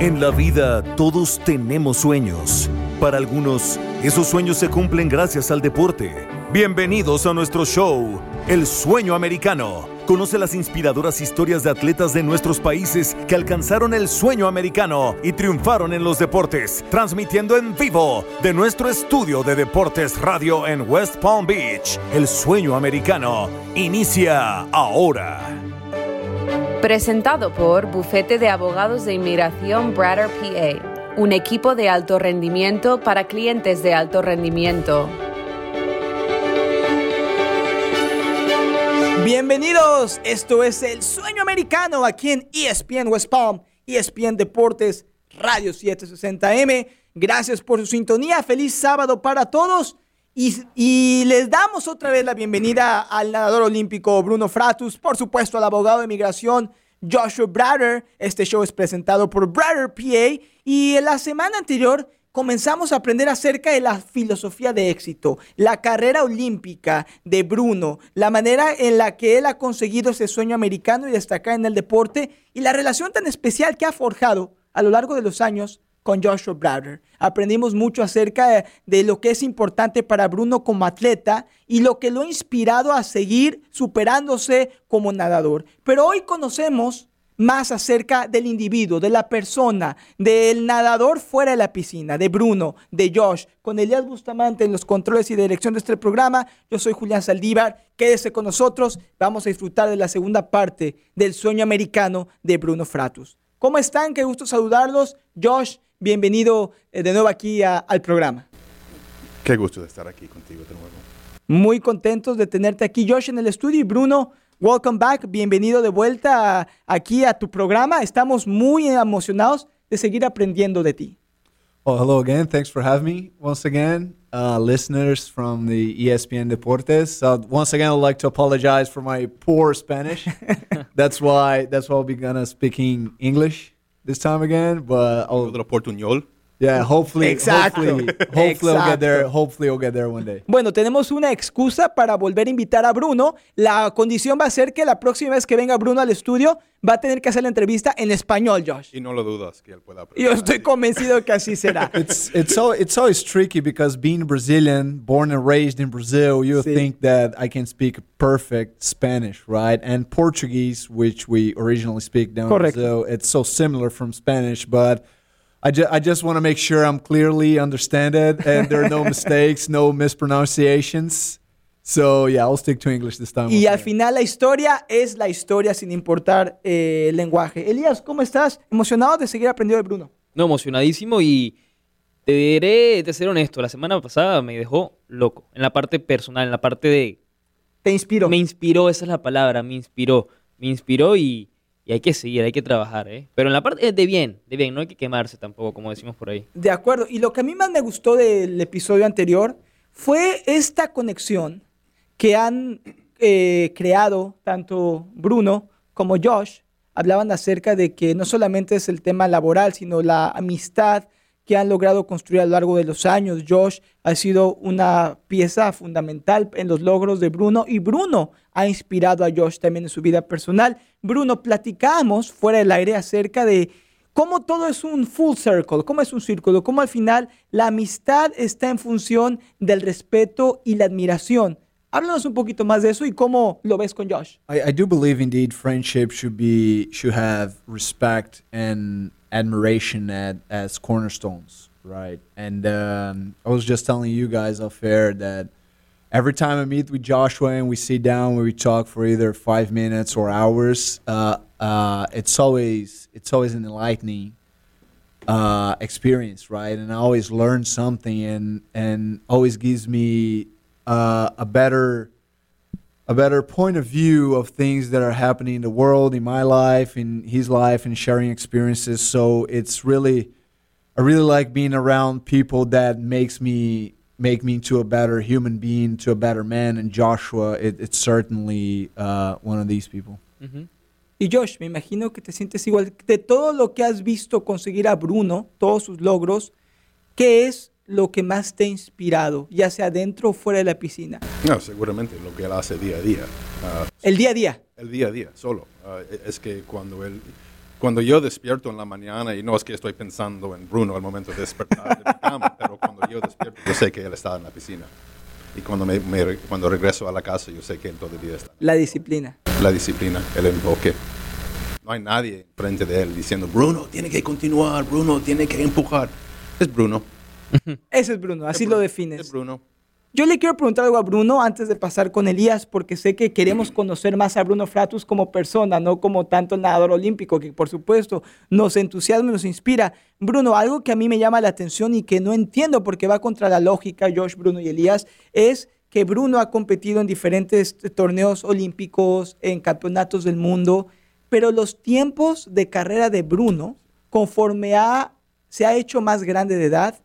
En la vida todos tenemos sueños. Para algunos, esos sueños se cumplen gracias al deporte. Bienvenidos a nuestro show, El Sueño Americano. Conoce las inspiradoras historias de atletas de nuestros países que alcanzaron el sueño americano y triunfaron en los deportes, transmitiendo en vivo de nuestro estudio de Deportes Radio en West Palm Beach. El Sueño Americano inicia ahora. Presentado por Bufete de Abogados de Inmigración Bradder PA, un equipo de alto rendimiento para clientes de alto rendimiento. Bienvenidos, esto es El Sueño Americano aquí en ESPN West Palm, ESPN Deportes, Radio 760M. Gracias por su sintonía, feliz sábado para todos. Y, les damos otra vez la bienvenida al nadador olímpico Bruno Fratus, por supuesto al abogado de migración Joshua Brader. Este show es presentado por Brader PA y en la semana anterior comenzamos a aprender acerca de la filosofía de éxito, la carrera olímpica de Bruno, la manera en la que él ha conseguido ese sueño americano y destacar en el deporte y la relación tan especial que ha forjado a lo largo de los años con Joshua Browder. Aprendimos mucho acerca de, lo que es importante para Bruno como atleta y lo que lo ha inspirado a seguir superándose como nadador. Pero hoy conocemos más acerca del individuo, de la persona, del nadador fuera de la piscina, de Bruno, de Josh, con Elías Bustamante en los controles y dirección de este programa. Yo soy Julián Saldívar. Quédese con nosotros. Vamos a disfrutar de la segunda parte del sueño americano de Bruno Fratus. ¿Cómo están? Qué gusto saludarlos. Josh, bienvenido eh, de nuevo aquí a, al programa. Qué gusto de estar aquí contigo de nuevo. Muy contentos de tenerte aquí, Josh, en el estudio. Y Bruno, welcome back. Bienvenido de vuelta a, aquí a tu programa. Estamos muy emocionados de seguir aprendiendo de ti. Well, hello again. Thanks for having me once again, uh, listeners from the ESPN Deportes. Uh, once again, I'd like to apologize for my poor Spanish. that's why that's why I'll be gonna speaking English this time again. But I'll, Otro oh. portuñol. Yeah, hopefully, Exacto. hopefully, hopefully I'll get there. Hopefully, we'll get there one day. Bueno, tenemos una excusa para volver a invitar a Bruno. La condición va a ser que la próxima vez que venga Bruno al estudio va a tener que hacer la entrevista en español, Josh. Y no lo dudas que él pueda Y Yo estoy convencido que así será. It's it's al- it's always tricky because being Brazilian, born and raised in Brazil, you Sí. think that I can speak perfect Spanish, right? And Portuguese, which we originally speak down in Brazil, it's so similar from Spanish, but I, ju- I just want to make sure I'm clearly understand it and there are no mistakes, no mispronunciations. So yeah, I'll stick to English this time. Y al final la historia es la historia sin importar eh, el lenguaje. Elías, ¿cómo estás? ¿Emocionado de seguir aprendiendo de Bruno? No, emocionadísimo y te diré, de ser honesto, la semana pasada me dejó loco. En la parte personal, en la parte de... Te inspiro. Me inspiró, esa es la palabra, me inspiró. Me inspiró y, y hay que seguir, hay que trabajar, ¿eh? Pero en la parte de bien, de bien, no hay que quemarse tampoco, como decimos por ahí. De acuerdo. Y lo que a mí más me gustó del episodio anterior fue esta conexión que han eh, creado tanto Bruno como Josh. Hablaban acerca de que no solamente es el tema laboral, sino la amistad que han logrado construir a lo largo de los años. Josh ha sido una pieza fundamental en los logros de Bruno y Bruno ha inspirado a Josh también en su vida personal. Bruno, platicamos fuera del aire acerca de cómo todo es un full circle, cómo es un círculo, cómo al final la amistad está en función del respeto y la admiración. Háblanos un poquito más de eso y cómo lo ves con Josh. I, I do believe indeed friendship should be should have respect and admiration at, as cornerstones, right? And um, I was just telling you guys off air that every time I meet with Joshua and we sit down we talk for either five minutes or hours, uh, uh, it's always it's always an enlightening uh, experience, right? And I always learn something, and and always gives me uh, a better a better point of view of things that are happening in the world, in my life, in his life, and sharing experiences. So it's really, I really like being around people that makes me make me into a better human being, to a better man. And Joshua, it, it's certainly uh, one of these people. Ujú. Y Josh, me imagino que te sientes igual de todo lo que has visto conseguir a Bruno, todos sus logros, ¿qué es lo que más te ha inspirado, ya sea dentro o fuera de la piscina? No, seguramente lo que él hace día a día. Ah, El día a día. el día a día, solo. Ah, e- es que cuando él, Cuando yo despierto en la mañana, y no es que estoy pensando en Bruno al momento de despertar de mi cama, pero cuando yo despierto, yo sé que él está en la piscina. Y cuando, me, me- cuando regreso a la casa, yo sé que él todavía está. La disciplina. La disciplina, el enfoque. No hay nadie frente de él diciendo, Bruno, tiene que continuar, Bruno, tiene que empujar. Es Bruno. Ese es Bruno, así lo defines. Es Bruno. Yo le quiero preguntar algo a Bruno antes de pasar con Elías, porque sé que queremos conocer más a Bruno Fratus como persona, no como tanto el nadador olímpico, que por supuesto nos entusiasma y nos inspira. Bruno, algo que a mí me llama la atención y que no entiendo porque va contra la lógica, Josh, Bruno y Elías, es que Bruno ha competido en diferentes torneos olímpicos, en campeonatos del mundo, pero los tiempos de carrera de Bruno, conforme ha, se ha hecho más grande de edad,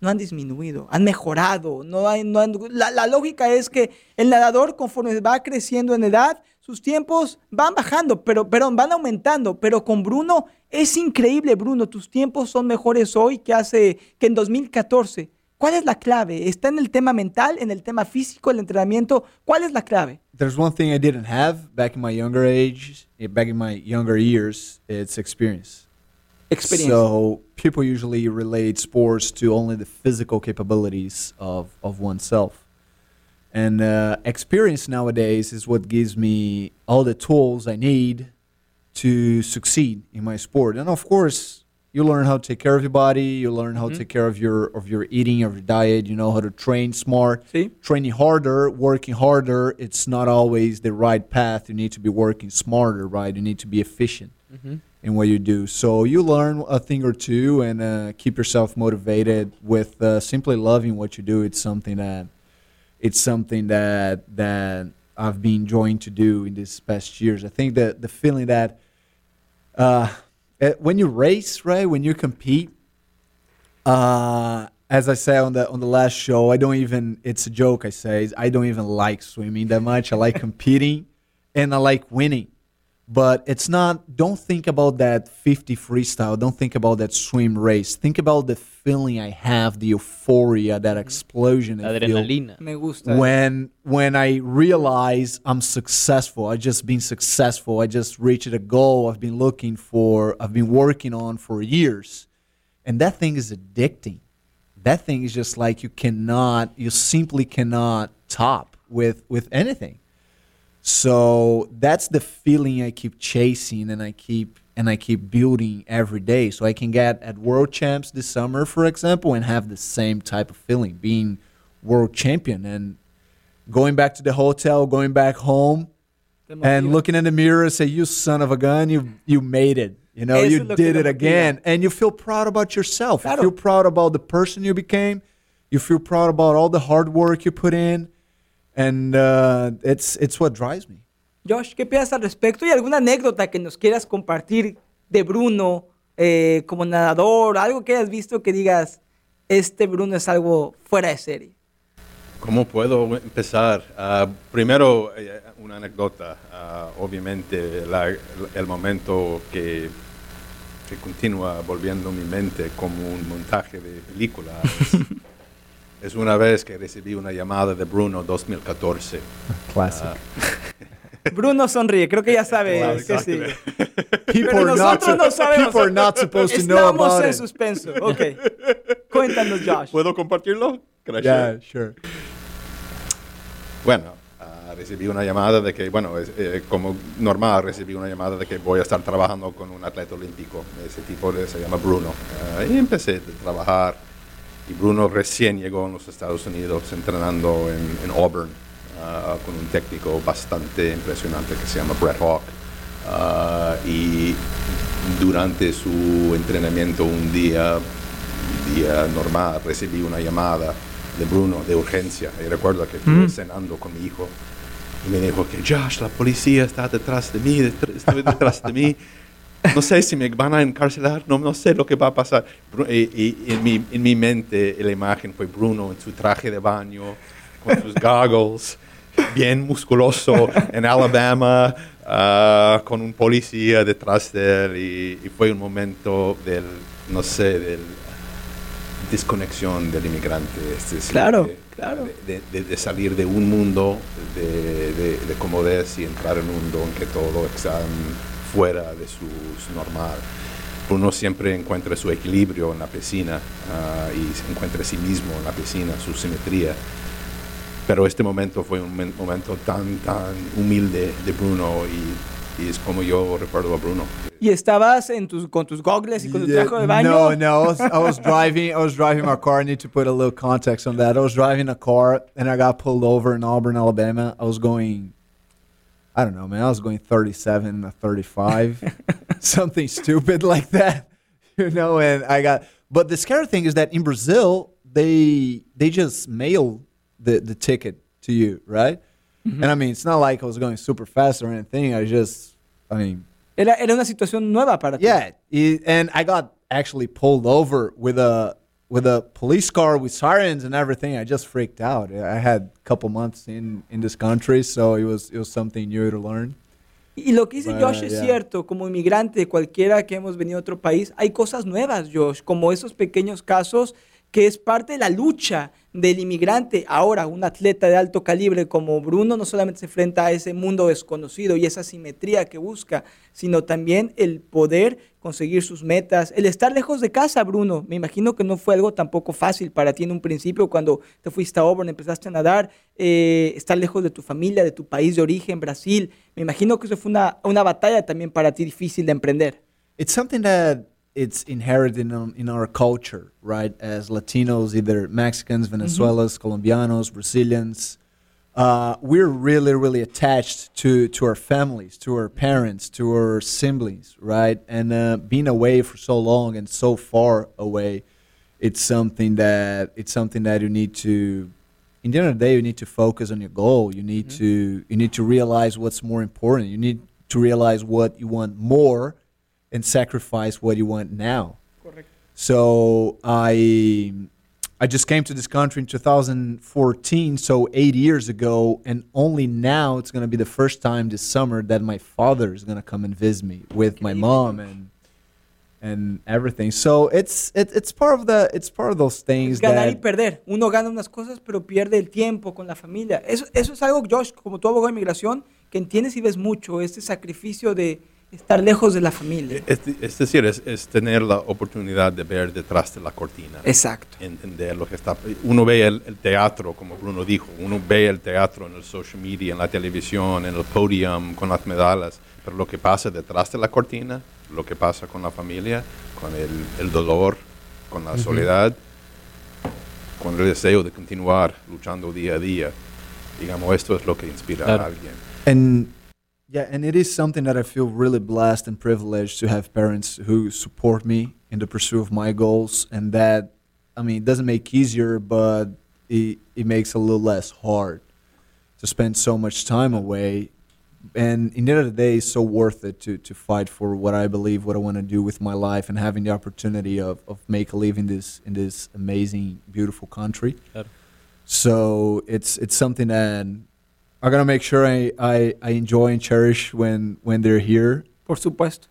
no han disminuido, han mejorado. No hay, no han- la, la lógica es que el nadador, conforme va creciendo en edad, sus tiempos van bajando, pero, perdón, van aumentando. Pero con Bruno es increíble, Bruno. Tus tiempos son mejores hoy que hace que en 2014. ¿Cuál es la clave? ¿Está en el tema mental, en el tema físico, el entrenamiento? ¿Cuál es la clave? There's one thing I didn't have back in my younger age, eh, back in my younger years. It's experience. Experiencia. So people usually relate sports to only the physical capabilities of, of oneself. And uh, experience nowadays is what gives me all the tools I need to succeed in my sport. And of course, you learn how to take care of your body. You learn how to take care of your of your eating, of your diet. You know how to train smart. Sí. Training harder, working harder. It's not always the right path. You need to be working smarter, right? You need to be efficient in what you do. So you learn a thing or two and uh, keep yourself motivated with uh, simply loving what you do. It's something that it's something that that I've been enjoying to do in these past years. I think that the feeling that uh, eh, when you race, right, when you compete, uh, as I said on the on the last show, I don't even. It's a joke. I say I don't even like swimming that much. I like competing, and I like winning. But it's not. Don't think about that 50 freestyle. Don't think about that swim race. Think about the feeling I have, the euphoria, that mm-hmm. explosion. La I feel adrenalina. Me gusta. when when I realize I'm successful, I just been successful. I just reached a goal I've been looking for, I've been working on for years. And that thing is addicting. That thing is just like you cannot, you simply cannot top with with anything. So that's the feeling I keep chasing and I keep and I keep building every day. So I can get at World Champs this summer, for example, and have the same type of feeling, being world champion and going back to the hotel, going back home, and looking in the mirror and say, "You son of a gun, you you made it. You know, you es lo que did it again." And you feel proud about yourself. You feel proud about the person you became. You feel proud about all the hard work you put in, and uh, it's it's what drives me. Josh, ¿qué piensas al respecto? ¿Y alguna anécdota que nos quieras compartir de Bruno eh, como nadador? Algo que hayas visto que digas, este Bruno es algo fuera de serie. ¿Cómo puedo empezar? Ah, primero, eh, una anécdota. Ah, obviamente, la- el momento que, que continúa volviendo mi mente como un montaje de película es, una vez que recibí una llamada de Bruno 2014. Classic. Ah, Bruno sonríe, creo que ya sabe Claro, que sí. Pero nosotros no sabemos. people are not supposed to know Estamos about en it. suspenso. Ok. Cuéntanos, Josh. ¿Puedo compartirlo? Gracias. Yeah, sure. Bueno, ah, recibí una llamada de que, bueno, es, eh, como normal, recibí una llamada de que voy a estar trabajando con un atleta olímpico. Ese tipo de- se llama Bruno. Ah, y empecé a trabajar. Y Bruno recién llegó a los Estados Unidos entrenando en, en Auburn ah, con un técnico bastante impresionante que se llama Brett Hawk. Ah, y durante su entrenamiento un día, un día normal, recibí una llamada de Bruno de urgencia. Y recuerdo que estuve cenando con mi hijo y me dijo que Josh, la policía está detrás de mí, detr- estoy detrás de mí. No sé si me van a encarcelar, no, no sé lo que va a pasar. Bru- Y, y en, mi, en mi mente la imagen fue Bruno en su traje de baño, con sus goggles, bien musculoso, en Alabama, ah, con un policía detrás de él. Y, y fue un momento del, no sé, del desconexión del inmigrante. Es decir, Claro, de- claro. De, de- de salir de un mundo de, de, de comodez y entrar en un mundo en que todo fuera de su normal. Bruno siempre encuentra su equilibrio en la piscina ah, y se encuentra a sí mismo en la piscina, su simetría. Pero este momento fue un men- momento tan, tan humilde de Bruno y, y es como yo recuerdo a Bruno. Y estabas en tus, con tus gogles y con tu traje de baño. No, no. I was, I was driving. I was driving my car. I need to put a little context on that. I was driving a car and I got pulled over in Auburn, Alabama. I was going, I don't know, man. I was going 37 or 35, something stupid like that, you know. And I got. But the scary thing is that in Brazil, they they just mail the the ticket to you, right? Mm-hmm. And I mean, it's not like I was going super fast or anything. I just, I mean, Era, era una situación nueva para ti. yeah, i- and I got actually pulled over with a with a police car with sirens and everything. I just freaked out. I had a couple months in in this country, so it was it was something new to learn. Y lo que dice Bueno, Josh es ya. cierto, como inmigrante, cualquiera que hemos venido a otro país, hay cosas nuevas, Josh, como esos pequeños casos que es parte de la lucha del inmigrante. Ahora, un atleta de alto calibre como Bruno no solamente se enfrenta a ese mundo desconocido y esa simetría que busca, sino también el poder conseguir sus metas, el estar lejos de casa, Bruno. Me imagino que no fue algo tampoco fácil para ti en un principio cuando te fuiste a Auburn, empezaste a nadar, eh, estar lejos de tu familia, de tu país de origen, Brasil. Me imagino que eso fue una, una batalla también para ti difícil de emprender. It's something it's inherited in, in our culture, right? As Latinos, either Mexicans, Venezuelans, Colombianos, Brazilians, uh, we're really, really attached to, to our families, to our parents, to our siblings, right? And uh, being away for so long and so far away, it's something that it's something that you need to. In the end of the day, you need to focus on your goal. You need to you need to realize what's more important. You need to realize what you want more, and sacrifice what you want now. Correct. So I I just came to this country in 2014, so eight years ago, and only now it's gonna be the first time this summer that my father is gonna come and visit me with my mom and and everything. So it's it, it's part of the it's part of those things Ganar y perder. Uno gana unas cosas, pero pierde el tiempo con la familia. Eso, eso es algo, Josh, como tu abogado de inmigración, que entiendes y ves mucho, este sacrificio de estar lejos de la familia. Es, es decir, es, es tener la oportunidad de ver detrás de la cortina. Exacto. entender lo que está. Uno ve el, el teatro, como Bruno dijo, uno ve el teatro en el social media, en la televisión, en el podium, con las medallas, pero lo que pasa detrás de la cortina, lo que pasa con la familia, con el, el dolor, con la soledad, con el deseo de continuar luchando día a día, digamos, esto es lo que inspira Claro. a alguien. and yeah, and it is something that I feel really blessed and privileged to have parents who support me in the pursuit of my goals, and that I mean it doesn't make easier, but it it makes it a little less hard to spend so much time away. And in the end of the day, it's so worth it to, to fight for what I believe, what I want to do with my life, and having the opportunity of, of make a living this in this amazing, beautiful country. Claro. So it's it's something that I'm gonna make sure I, I, I enjoy and cherish when when they're here. Por supuesto.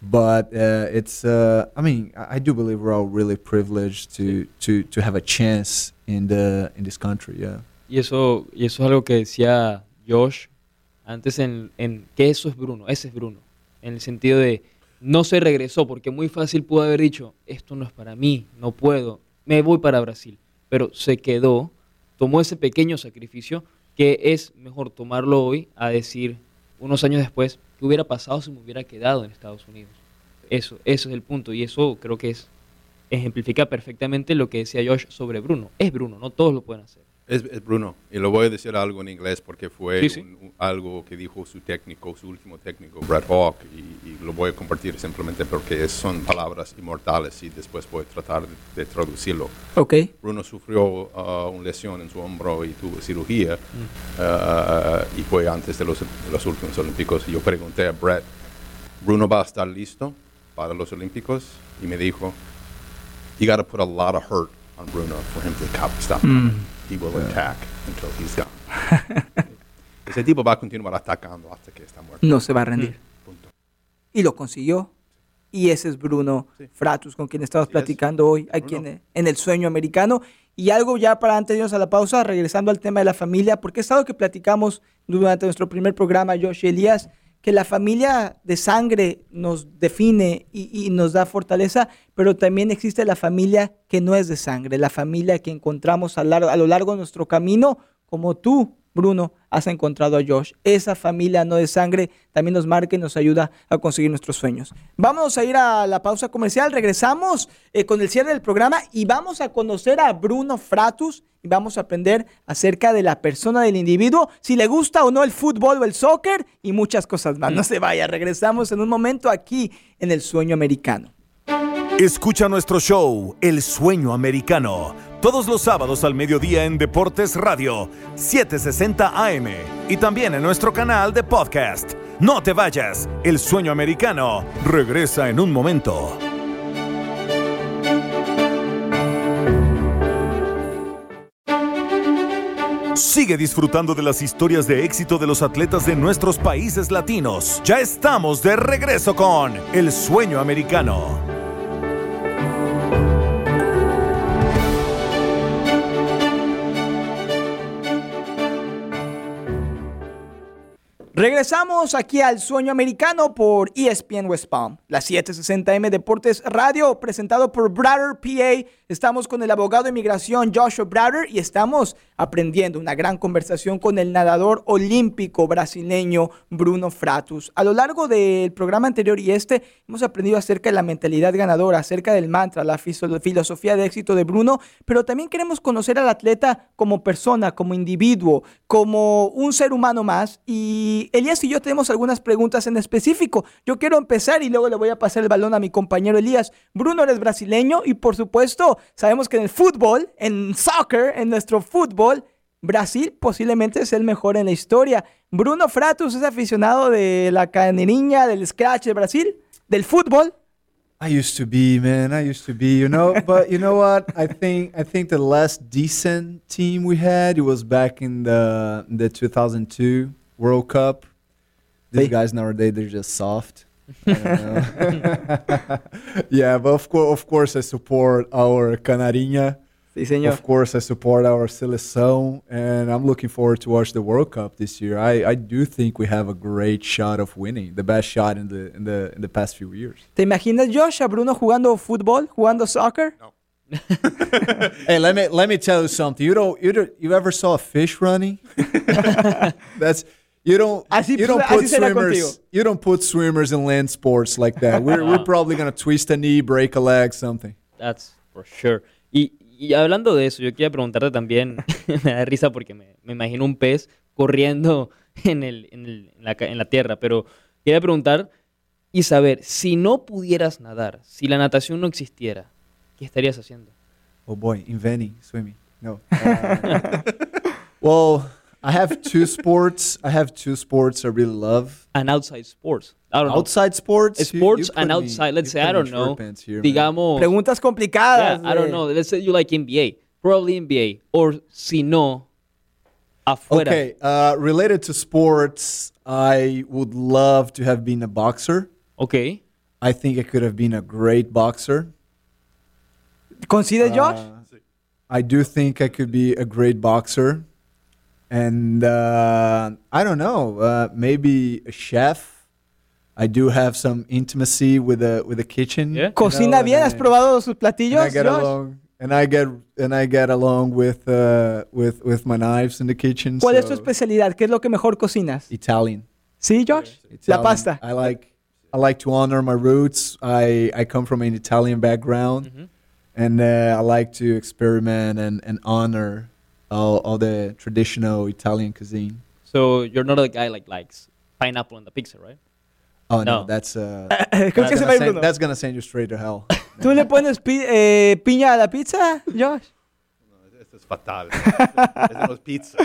But uh, it's uh, I mean I, I do believe we're all really privileged to, to, to have a chance in the in this country. Yeah. Y eso, y eso es algo que decía Josh antes en, en que eso es Bruno, ese es Bruno. En el sentido de no se regresó, porque muy fácil pudo haber dicho, esto no es para mí, no puedo, me voy para Brasil. Pero se quedó, tomó ese pequeño sacrificio que es mejor tomarlo hoy a decir unos años después, ¿qué hubiera pasado si me hubiera quedado en Estados Unidos? Eso, eso es el punto. Y eso creo que es ejemplifica perfectamente lo que decía Josh sobre Bruno. Es Bruno, no todos lo pueden hacer. Es, es Bruno, y lo voy a decir algo en inglés porque fue Sí, sí. un- un- algo que dijo su técnico, su último técnico, Brett Hawk, y, y lo voy a compartir simplemente porque son palabras inmortales y después voy a tratar de, de traducirlo. Ok. Bruno sufrió uh, una lesión en su hombro y tuvo cirugía, uh, y fue antes de los, de los últimos Olímpicos. Y yo pregunté a Brett, ¿Bruno va a estar listo para los Olímpicos? Y me dijo, you got to put a lot of hurt on Bruno for him to stop. He will attack until he's done. Ese tipo va a continuar atacando hasta que está muerto. No se va a rendir. Punto. Y lo consiguió. Y ese es Bruno Sí. Fratus, con quien estamos es. platicando hoy aquí en, en el sueño americano. Y algo ya para antes de irnos a la pausa, regresando al tema de la familia, porque es algo que platicamos durante nuestro primer programa, Josh y Elías, que la familia de sangre nos define y, nos da fortaleza, pero también existe la familia que no es de sangre, la familia que encontramos a, a lo largo de nuestro camino, como tú, Bruno, has encontrado a Josh. Esa familia no de sangre también nos marca y nos ayuda a conseguir nuestros sueños. Vamos a ir a la pausa comercial, regresamos eh, con el cierre del programa y vamos a conocer a Bruno Fratus y vamos a aprender acerca de la persona del individuo, si le gusta o no el fútbol o el soccer y muchas cosas más. No se vaya, regresamos en un momento aquí en el sueño americano. Escucha nuestro show, El Sueño Americano, todos los sábados al mediodía en Deportes Radio, 760 AM y también en nuestro canal de podcast. No te vayas, El Sueño Americano regresa en un momento. Sigue disfrutando de las historias de éxito de los atletas de nuestros países latinos. Ya estamos de regreso con El Sueño Americano. Regresamos aquí al Sueño Americano por ESPN West Palm, la 760M Deportes Radio, presentado por Brother PA. Estamos con el abogado de inmigración Joshua Brother y estamos aprendiendo una gran conversación con el nadador olímpico brasileño Bruno Fratus. A lo largo del programa anterior y este, hemos aprendido acerca de la mentalidad ganadora, acerca del mantra, la filosofía de éxito de Bruno, pero también queremos conocer al atleta como persona, como individuo, como un ser humano más. Y Elías y yo tenemos algunas preguntas en específico. Yo quiero empezar y luego le voy a pasar el balón a mi compañero Elías. Bruno eres brasileño y por supuesto sabemos que en el fútbol, en soccer, en nuestro fútbol, Brasil posiblemente es el mejor en la historia. Bruno Fratus es aficionado de la caneriña, del scratch de Brasil, del fútbol. I used to be, man. I used to be, you know. but you know what? I think I think the last decent team we had it was back in the the 2002 World Cup. These guys nowadays they're just soft. I don't know. yeah, but of course, of course, I support our Canarinha. Sí, señor. Of course, I support our seleção, and I'm looking forward to watch the World Cup this year. I, I do think we have a great shot of winning, the best shot in the in the in the past few years. ¿Te imaginas, Josh, a Bruno jugando fútbol, jugando soccer? No. Hey, let me let me tell you something. You don't you don't you ever saw a fish running? That's you don't Así you don't put swimmers you don't put swimmers in land sports like that. We're we're probably gonna twist a knee, break a leg, something. That's for sure. Y, y hablando de eso, yo quería preguntarte también, me da risa porque me, me imagino un pez corriendo en, el, en, el- en la, en la tierra, pero quería preguntar y saber, si no pudieras nadar, si la natación no existiera, ¿qué estarías haciendo? Oh boy, inventing swimming. No. Uh, well, I have two sports. I have two sports I really love. An outside sports. I don't know. Outside sports. You- Sports you and put me- outside. Let's say, I don't know. pants here, man. Digamos, Preguntas yeah, complicadas. I don't know. Let's say you like NBA. Probably NBA. Or si no, afuera. Okay, uh, related to sports, I would love to have been a boxer. Ok. I think I could have been a great boxer. ¿Coincide, Josh? Uh, I do think I could be a great boxer. And uh, I don't know, uh, maybe a chef. I do have some intimacy with the with the kitchen. Yeah. you know, ¿Cocina and bien? I- ¿Has probado sus and platillos, I get Josh? along, and I get and I get along with uh, with with my knives in the kitchen. ¿Cuál es tu so- especialidad? ¿Qué es lo que mejor cocinas? Italian. ¿Sí, Josh? La pasta. I like I like to honor my roots. I I come from an Italian background, Ujú. and uh, I like to experiment and, and honor all, all the traditional Italian cuisine. So you're not a guy like likes pineapple on the pizza, right? Oh no, No. that's uh, that's, gonna send, Bruno. that's gonna send you straight to hell. ¿Tú le pones pi- eh, piña a la pizza, Josh? Esto es fatal. Eso no es pizza.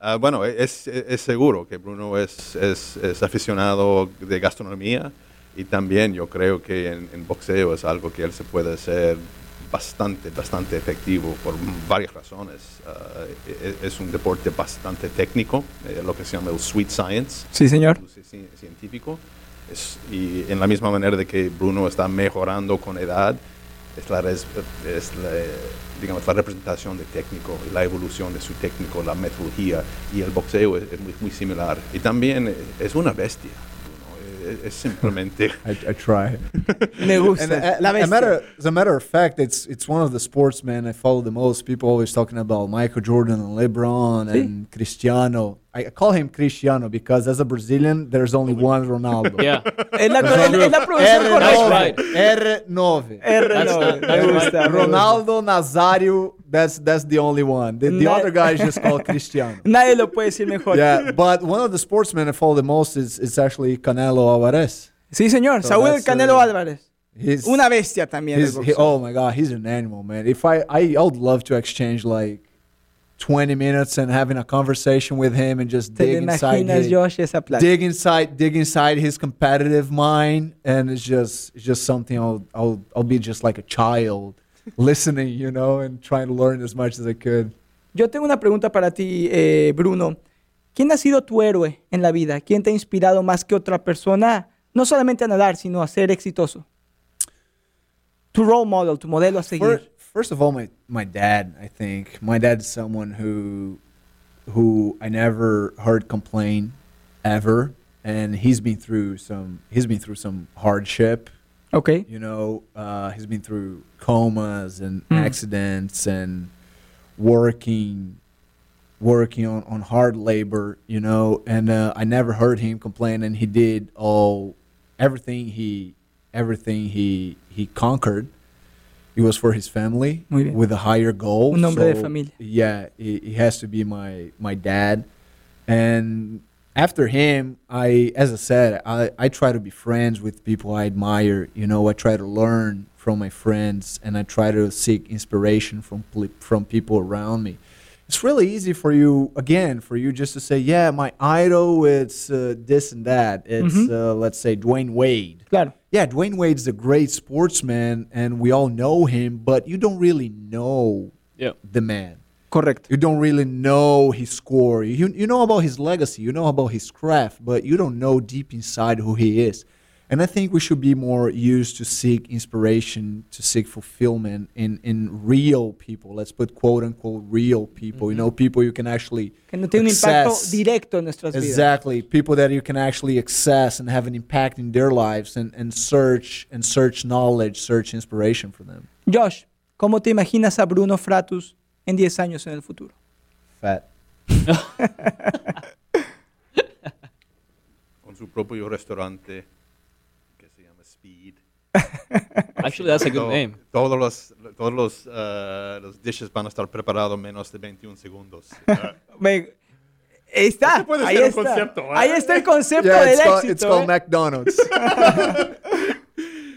Ah, bueno, es, es seguro que Bruno es, es, es aficionado de gastronomía y también yo creo que en, en boxeo es algo que él se puede hacer bastante, bastante efectivo por varias razones. E- es un deporte bastante técnico, eh, lo que se llama el sweet science Sí, señor. científico. Es- y en la misma manera de que Bruno está mejorando con edad, es la, res- es la, digamos, la representación de técnico y la evolución de su técnico, la metodología y el boxeo es, es muy, muy similar. Y también eh, es una bestia. Es, es simplemente... I, I try. Me gusta. And a, la a matter, as a matter of fact, it's it's one of the sportsmen I follow the most. People always talking about Michael Jordan and LeBron Sí. and Cristiano. I call him Cristiano because as a Brazilian, there's only one Ronaldo. Yeah. Es la, es, es la pronunciación That's correcta. R9. R9. R9. not- Me that's gusta, right. me gusta. Ronaldo Nazario, that's that's the only one. The, the other guy is just called Cristiano. Nadie lo puede decir mejor. Yeah, but one of the sportsmen I follow the most is, is actually Canelo Alvarez. Sí, señor. So Saúl Canelo uh, Álvarez. He's Una bestia también. he, oh my god, he's an animal, man. If I, I I would love to exchange like 20 minutes and having a conversation with him and just dig inside his, Josh, esa plata? dig inside dig inside his competitive mind and it's just it's just something I'll I'll I'll be just like a child listening, you know, and trying to learn as much as I could. Yo tengo una pregunta para ti, eh, Bruno. ¿Quién ha sido tu héroe en la vida? ¿Quién te ha inspirado más que otra persona? No solamente a nadar, sino a ser exitoso. Tu role model, tu modelo a seguir. First, first of all, my my dad. I think my dad's someone who who I never heard complain ever, and he's been through some. He's been through some hardship. Ok. You know, uh, he's been through comas and Mm. accidents and working working on, on hard labor, you know, and uh, I never heard him complain and he did all everything he everything he he conquered. It was for his family with a higher goal. Un hombre de familia. Yeah, he, he has to be my my dad. And after him, I, as I said, I, I try to be friends with people I admire. You know, I try to learn from my friends, and I try to seek inspiration from from people around me. It's really easy for you, again, for you just to say, yeah, my idol, it's uh, this and that. It's, Mhm. uh, let's say, Dwayne Wade. Claro. Yeah, Dwayne Wade's a great sportsman, and we all know him, but you don't really know Yeah. the man. Correcto. You don't really know his score. You, you know about his legacy, you know about his craft, but you don't know deep inside who he is. And I think we should be more used to seek inspiration, to seek fulfillment in, in real people. Let's put quote unquote real people. You mm-hmm. know, people you can actually Que no tiene un impacto directo en nuestras vidas. Exactly. People that you can actually access and have an impact in their lives and, and search and search knowledge, search inspiration for them. Josh, ¿cómo te imaginas a Bruno Fratus en 10 años en el futuro? Fat. con su propio restaurante que se llama Speed. Actually, that's a good name. Todos los, todos los, eh, los dishes van a estar preparados menos de 21 segundos. Me- Ahí está. Puede ahí ser un está. concepto, ¿eh? Ahí está el concepto Yeah, del it's called, éxito. it's called ¿eh? McDonald's.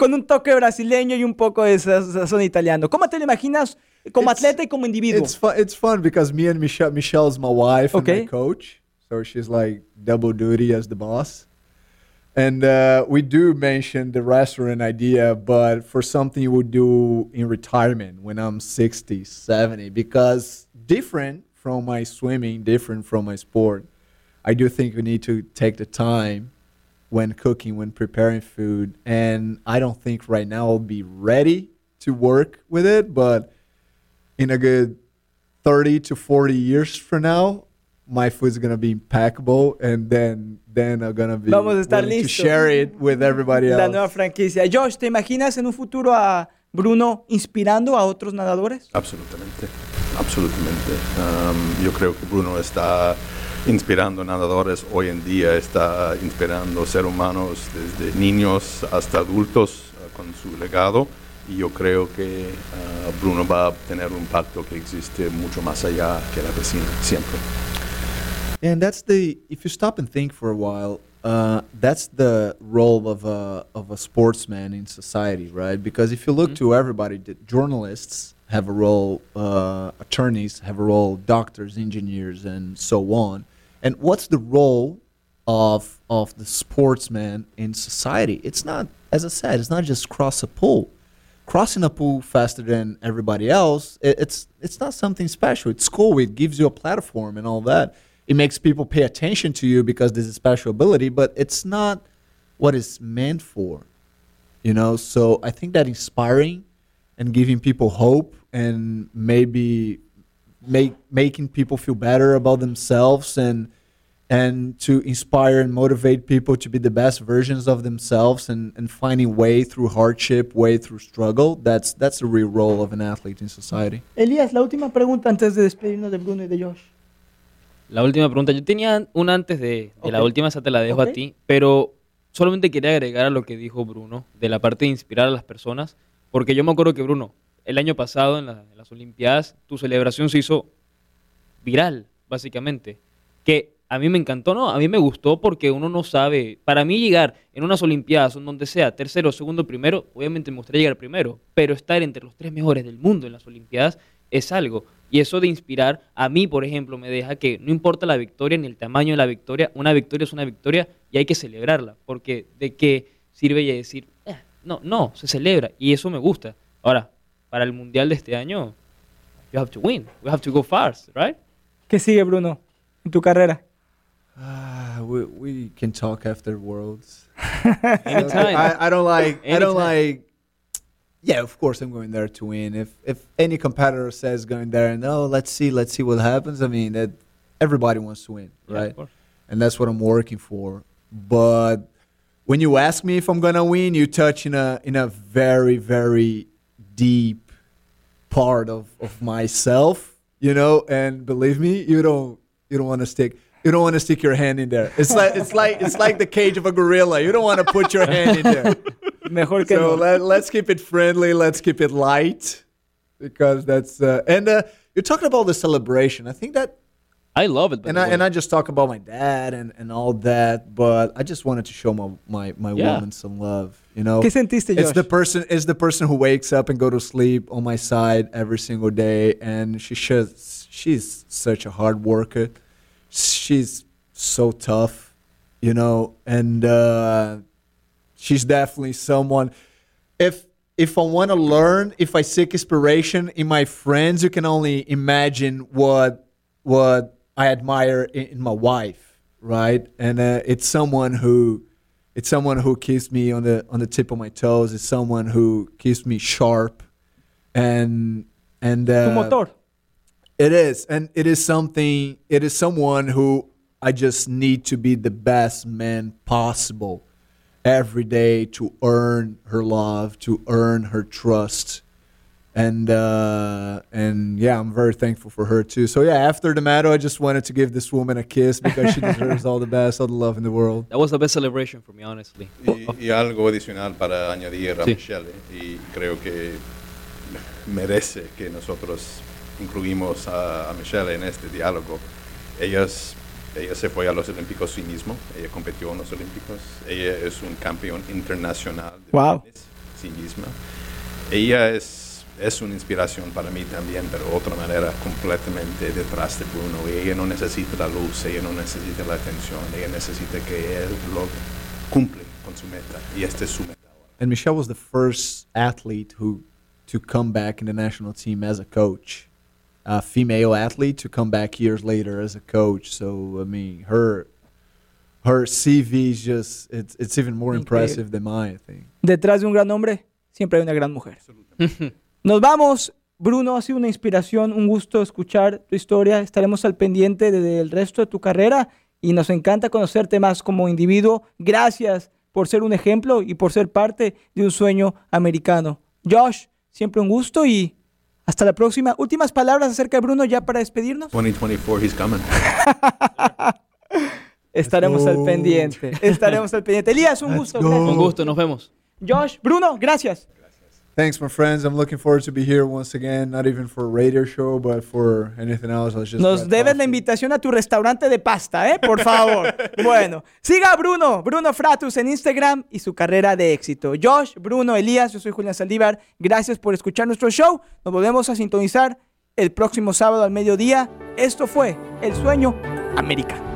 Con un toque brasileño y un poco de sa- sazón italiano. ¿Cómo te lo imaginas como It's- atleta y como individuo? It's fun. It's fun because me and Michelle, Michelle's my wife and my coach, so she's like double duty as the boss. And uh, we do mention the restaurant idea, but for something you would do in retirement when I'm 60, 70, because different from my swimming, different from my sport, I do think we need to take the time when cooking, when preparing food. And I don't think right now I'll be ready to work with it, but in a good 30 to 40 years from now, my food's gonna be impeccable, and then then I'm gonna be Vamos a estar willing to share it with everybody La else. nueva franquicia. Josh, ¿te imaginas en un futuro a Bruno inspirando a otros nadadores? Absolutamente, absolutamente. Um, yo creo que Bruno está inspirando nadadores hoy en día, está inspirando seres humanos desde niños hasta adultos uh, con su legado y yo creo que uh, Bruno va a tener un impacto que existe mucho más allá que la piscina, siempre. And that's the if you stop and think for a while, uh, that's the role of a of a sportsman in society, right? Because if you look to everybody, the journalists have a role, uh, attorneys have a role, doctors, engineers, and so on. And what's the role of of the sportsman in society? It's not, as I said, it's not just cross a pool. Crossing a pool faster than everybody else, i- it's it's not something special. It's cool. It gives you a platform and all that. It makes people pay attention to you because there's a special ability, but it's not what it's meant for. You know, so I think that inspiring and giving people hope and maybe make making people feel better about themselves and and to inspire and motivate people to be the best versions of themselves and, and finding way through hardship, way through struggle. That's that's the real role of an athlete in society. Elías, la última pregunta antes de despedirnos de Bruno y de Josh. La última pregunta. Yo tenía una antes de, de la última, esa te la dejo a ti, pero solamente quería agregar a lo que dijo Bruno, de la parte de inspirar a las personas, porque yo me acuerdo que Bruno, el año pasado en, la- en las Olimpiadas, tu celebración se hizo viral, básicamente, que a mí me encantó, ¿no? A mí me gustó porque uno no sabe, para mí llegar en unas Olimpiadas, en donde sea tercero, segundo, primero, obviamente me gustaría llegar primero, pero estar entre los tres mejores del mundo en las Olimpiadas es algo. Y eso de inspirar, a mí, por ejemplo, me deja que no importa la victoria ni el tamaño de la victoria, una victoria es una victoria y hay que celebrarla, porque de qué sirve ya decir, "Eh, no, no, se celebra y eso me gusta. Ahora, para el Mundial de este año, you have to win, we have to go fast, right? ¿Qué sigue, Bruno, en tu carrera? Ah, we, we can talk after Worlds. Anytime. I, I don't like. I don't like. Yeah, of course I'm going there to win. If if any competitor says going there and oh let's see let's see what happens. I mean that everybody wants to win, Yeah, right? course. and that's what I'm working for. But when you ask me if I'm gonna win, you touch in a in a very very deep part of of myself, you know. And believe me, you don't you don't want to stick you don't want to stick your hand in there. It's like it's like it's like the cage of a gorilla. You don't want to put your hand in there. Mejor que So no. let, let's keep it friendly. Let's keep it light because that's uh, and uh, you're talking about the celebration. I think that I love it. and I, way. and I just talk about my dad and, and all that, but I just wanted to show my my, my Yeah. woman some love. You know, ¿Qué sentiste, it's the person it's the person who wakes up and go to sleep on my side every single day, and she shows she's such a hard worker. She's so tough, you know, and uh, she's definitely someone. If if I want to learn, if I seek inspiration in my friends, you can only imagine what what I admire in, in my wife, right? And uh, it's someone who it's someone who keeps me on the on the tip of my toes. It's someone who keeps me sharp, and and uh, motor. it is, and it is something. It is someone who I just need to be the best man possible every day to earn her love, to earn her trust, and uh, and yeah, I'm very thankful for her too. So yeah, after the medal, I just wanted to give this woman a kiss because she deserves all the best, all the love in the world. That was the best celebration for me, honestly. Y, y algo adicional para añadir a Sí. Michelle, y creo que merece que nosotros incluimos a, a Michelle en este diálogo. Ella, es- ella se fue a los Olímpicos sí mismo, ella compitió en los Olímpicos, ella es un campeón internacional de Wow. sí misma. Ella es, es una inspiración para mí también, pero de otra manera completamente detrás de Bruno. Y ella no necesita la luz, ella no necesita la atención, ella necesita que él lo cumple con su meta. Y esta es su meta. And Michelle was the first athlete who to come back in the national team as a coach, a female athlete to come back years later as a coach. So I mean, her her CV is just it's it's even more Increíble. impressive than mine. I think. Detrás de un gran hombre siempre hay una gran mujer. Nos vamos. Bruno, ha sido una inspiración, un gusto escuchar tu historia. Estaremos al pendiente de- del resto de tu carrera y nos encanta conocerte más como individuo. Gracias por ser un ejemplo y por ser parte de un sueño americano. Josh, siempre un gusto y hasta la próxima. Últimas palabras acerca de Bruno ya para despedirnos. 2024, he's coming. Estaremos al pendiente. Estaremos al pendiente. Elías, un gusto. Un gusto, nos vemos. Josh, Bruno, gracias. Thanks, my friends. I'm looking forward to be here once again. Not even for a radio show, but for anything else. Just Nos debes la invitación a tu restaurante de pasta, ¿eh? Por favor. bueno, siga a Bruno, Bruno Fratus en Instagram y su carrera de éxito. Josh, Bruno, Elías, yo soy Julián Saldívar. Gracias por escuchar nuestro show. Nos volvemos a sintonizar el próximo sábado al mediodía. Esto fue El Sueño Americano.